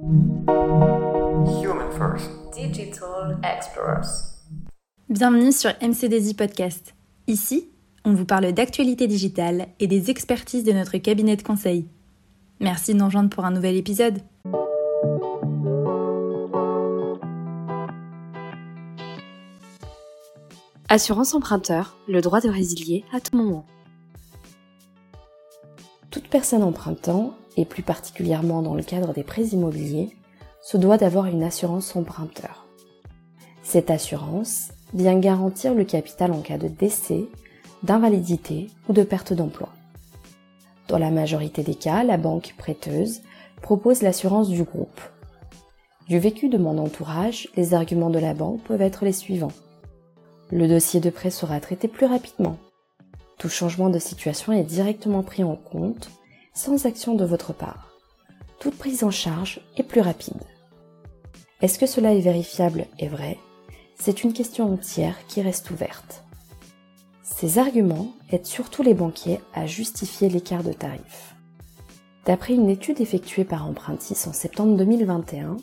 Human First. Digital Explorers. Bienvenue sur MCDZ Podcast. Ici, on vous parle d'actualité digitale et des expertises de notre cabinet de conseil. Merci de nous rejoindre pour un nouvel épisode. Assurance emprunteur, le droit de résilier à tout moment. Toute personne empruntant, et plus particulièrement dans le cadre des prêts immobiliers, se doit d'avoir une assurance emprunteur. Cette assurance vient garantir le capital en cas de décès, d'invalidité ou de perte d'emploi. Dans la majorité des cas, la banque prêteuse propose l'assurance du groupe. Du vécu de mon entourage, les arguments de la banque peuvent être les suivants. Le dossier de prêt sera traité plus rapidement. Tout changement de situation est directement pris en compte, sans action de votre part. Toute prise en charge est plus rapide. Est-ce que cela est vérifiable et vrai? C'est une question entière qui reste ouverte. Ces arguments aident surtout les banquiers à justifier l'écart de tarifs. D'après une étude effectuée par Empruntis en septembre 2021,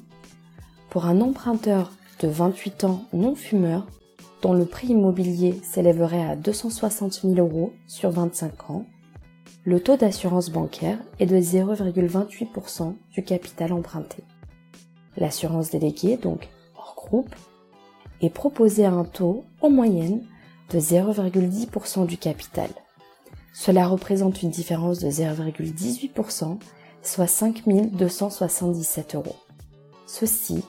pour un emprunteur de 28 ans non fumeur dont le prix immobilier s'élèverait à 260 000 euros sur 25 ans, le taux d'assurance bancaire est de 0,28% du capital emprunté. L'assurance déléguée, donc hors groupe, est proposée à un taux en moyenne de 0,10% du capital. Cela représente une différence de 0,18%, soit 5 277 euros. Ceci,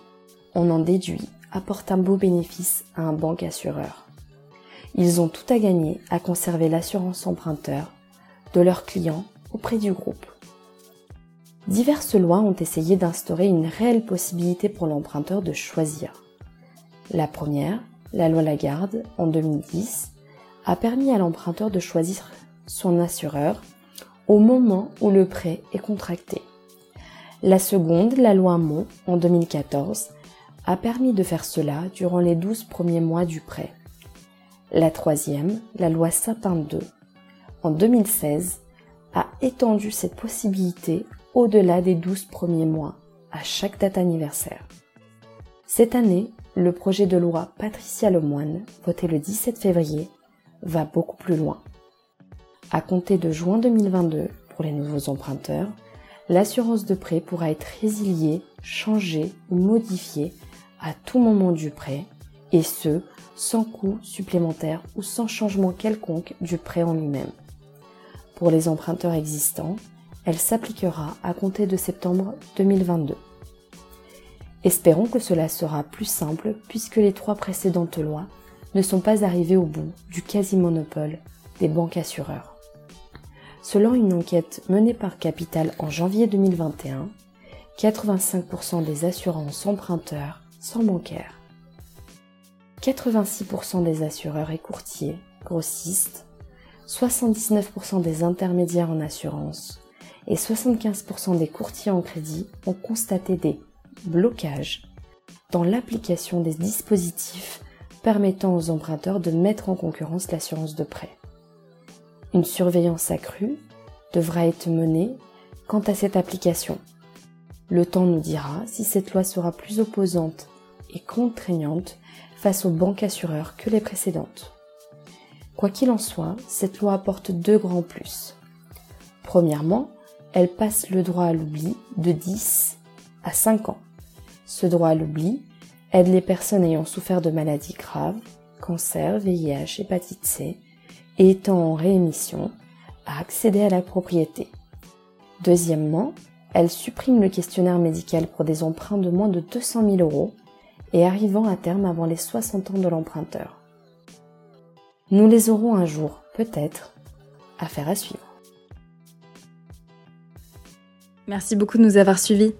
on en déduit apporte un beau bénéfice à un banque assureur. Ils ont tout à gagner à conserver l'assurance emprunteur de leurs clients auprès du groupe. Diverses lois ont essayé d'instaurer une réelle possibilité pour l'emprunteur de choisir. La première, la loi Lagarde, en 2010, a permis à l'emprunteur de choisir son assureur au moment où le prêt est contracté. La seconde, la loi Mont, en 2014, a permis de faire cela durant les 12 premiers mois du prêt. La troisième, la loi Sapin 2, en 2016, a étendu cette possibilité au-delà des 12 premiers mois, à chaque date anniversaire. Cette année, le projet de loi Patricia Lemoine, voté le 17 février, va beaucoup plus loin. À compter de juin 2022, pour les nouveaux emprunteurs, l'assurance de prêt pourra être résiliée, changée ou modifiée à tout moment du prêt, et ce, sans coût supplémentaire ou sans changement quelconque du prêt en lui-même. Pour les emprunteurs existants, elle s'appliquera à compter de septembre 2022. Espérons que cela sera plus simple puisque les trois précédentes lois ne sont pas arrivées au bout du quasi-monopole des banques assureurs. Selon une enquête menée par Capital en janvier 2021, 85% des assurances emprunteurs sans bancaire. 86% des assureurs et courtiers, grossistes, 79% des intermédiaires en assurance et 75% des courtiers en crédit ont constaté des blocages dans l'application des dispositifs permettant aux emprunteurs de mettre en concurrence l'assurance de prêt. Une surveillance accrue devra être menée quant à cette application le temps nous dira si cette loi sera plus opposante et contraignante face aux banques assureurs que les précédentes. Quoi qu'il en soit, cette loi apporte deux grands plus. Premièrement, elle passe le droit à l'oubli de 10 à 5 ans. Ce droit à l'oubli aide les personnes ayant souffert de maladies graves, cancer, VIH, hépatite C, et étant en réémission, à accéder à la propriété. Deuxièmement, elle supprime le questionnaire médical pour des emprunts de moins de 200 000 euros et arrivant à terme avant les 60 ans de l'emprunteur. Nous les aurons un jour, peut-être, à faire à suivre. Merci beaucoup de nous avoir suivis.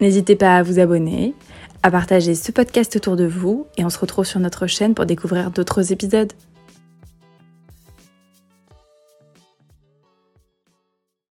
N'hésitez pas à vous abonner, à partager ce podcast autour de vous et on se retrouve sur notre chaîne pour découvrir d'autres épisodes.